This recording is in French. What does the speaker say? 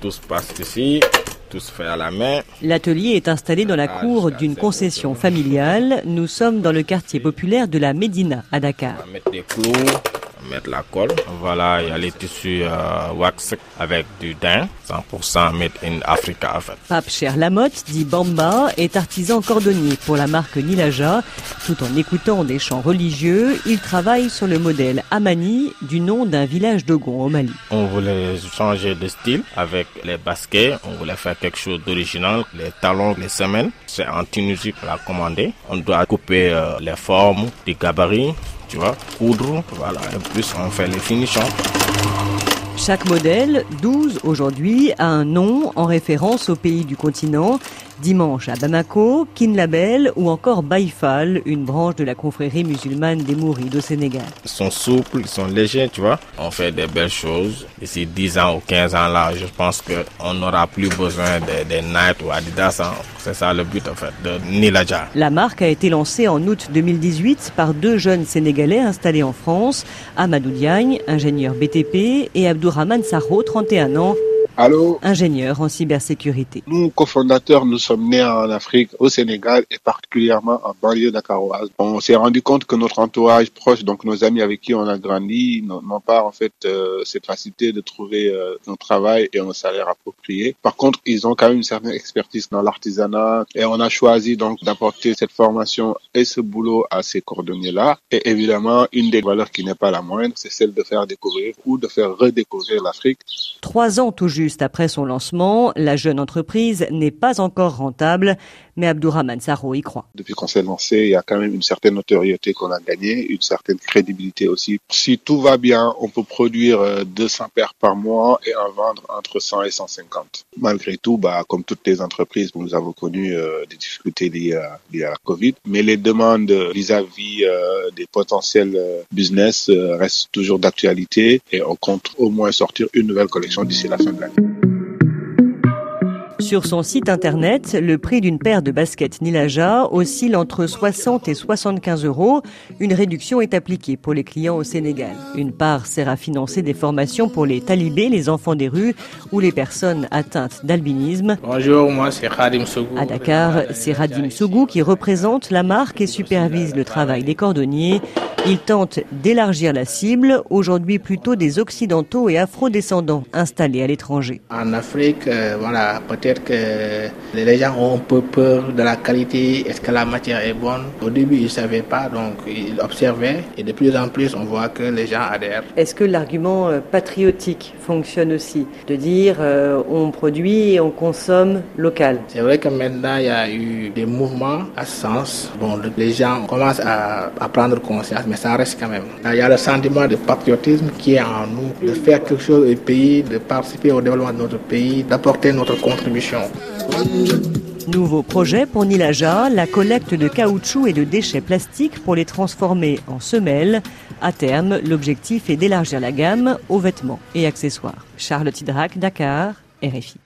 Tout se passe ici, tout se fait à la main. L'atelier est installé dans la cour d'une concession familiale. Nous sommes dans le quartier populaire de la Médina à Dakar. On va mettre des clous, mettre la colle. Voilà, il y a les tissus euh, wax avec du daim, 100% made in Africa en fait. Pape Cher Lamotte, dit Bamba, est artisan cordonnier pour la marque Nilaja. Tout en écoutant des chants religieux, il travaille sur le modèle Amani, du nom d'un village d'Ogon au Mali. On voulait changer de style avec les baskets, on voulait faire quelque chose d'original, les talons, les semelles. C'est en Tunisie qu'on l'a commandé. On doit couper euh, les formes, des gabarits, tu vois, coudre, voilà, et plus on fait les finitions. Chaque modèle, 12 aujourd'hui, a un nom en référence au pays du continent. Dimanche à Bamako, Kinlabel ou encore Baïfal, une branche de la confrérie musulmane des Mourides au Sénégal. Ils sont souples, ils sont légers, tu vois. On fait des belles choses. D'ici 10 ans ou 15 ans là, je pense qu'on n'aura plus besoin des, des Nike ou Adidas. hein. C'est ça le but en fait de Nilaja. La marque a été lancée en août 2018 par deux jeunes Sénégalais installés en France, Amadou Diagne, ingénieur BTP, et Abdourahmane Sarro, 31 ans, Allô? Ingénieur en cybersécurité. Nous, cofondateurs, nous sommes nés en Afrique, au Sénégal et particulièrement en banlieue dakaroise. On s'est rendu compte que notre entourage proche, donc nos amis avec qui on a grandi, n'ont pas en fait euh, cette facilité de trouver euh, un travail et un salaire approprié. Par contre, ils ont quand même une certaine expertise dans l'artisanat et on a choisi donc d'apporter cette formation et ce boulot à ces cordonniers-là. Et évidemment, une des valeurs qui n'est pas la moindre, c'est celle de faire découvrir ou de faire redécouvrir l'Afrique Trois ans tout juste après son lancement, la jeune entreprise n'est pas encore rentable, mais Abdourahmane Sarro y croit. Depuis qu'on s'est lancé, il y a quand même une certaine notoriété qu'on a gagnée, une certaine crédibilité aussi. Si tout va bien, on peut produire euh, 200 paires par mois et en vendre entre 100 et 150. Malgré tout, bah, comme toutes les entreprises, nous avons connu euh, des difficultés liées à, la Covid, mais les demandes vis-à-vis euh, des potentiels euh, business euh, restent toujours d'actualité et on compte au moins sortir une nouvelle collection d'ici la fin de l'année. Sur son site internet, le prix d'une paire de baskets Nilaja oscille entre 60 et 75 euros. Une réduction est appliquée pour les clients au Sénégal. Une part sert à financer des formations pour les talibés, les enfants des rues ou les personnes atteintes d'albinisme. Bonjour, moi c'est Khadim Sougou. À Dakar, c'est Radim Sougou qui représente la marque et supervise le travail des cordonniers. Il tente d'élargir la cible, aujourd'hui plutôt des occidentaux et afro-descendants installés à l'étranger. En Afrique, euh, voilà, peut-être que les gens ont un peu peur de la qualité, est-ce que la matière est bonne? Au début, ils ne savaient pas, donc ils observaient et de plus en plus, on voit que les gens adhèrent. Est-ce que l'argument euh, patriotique fonctionne aussi? De dire euh, on produit et on consomme local C'est vrai que maintenant, il y a eu des mouvements à ce sens. Bon, le- les gens commencent à, à prendre conscience, mais ça reste quand même. Il y a le sentiment de patriotisme qui est en nous, de faire quelque chose au pays, de participer au développement de notre pays, d'apporter notre contribution. Nouveau projet pour Nilaja, la collecte de caoutchouc et de déchets plastiques pour les transformer en semelles. À terme, l'objectif est d'élargir la gamme aux vêtements et accessoires. Charlotte Hydrac, Dakar, RFI.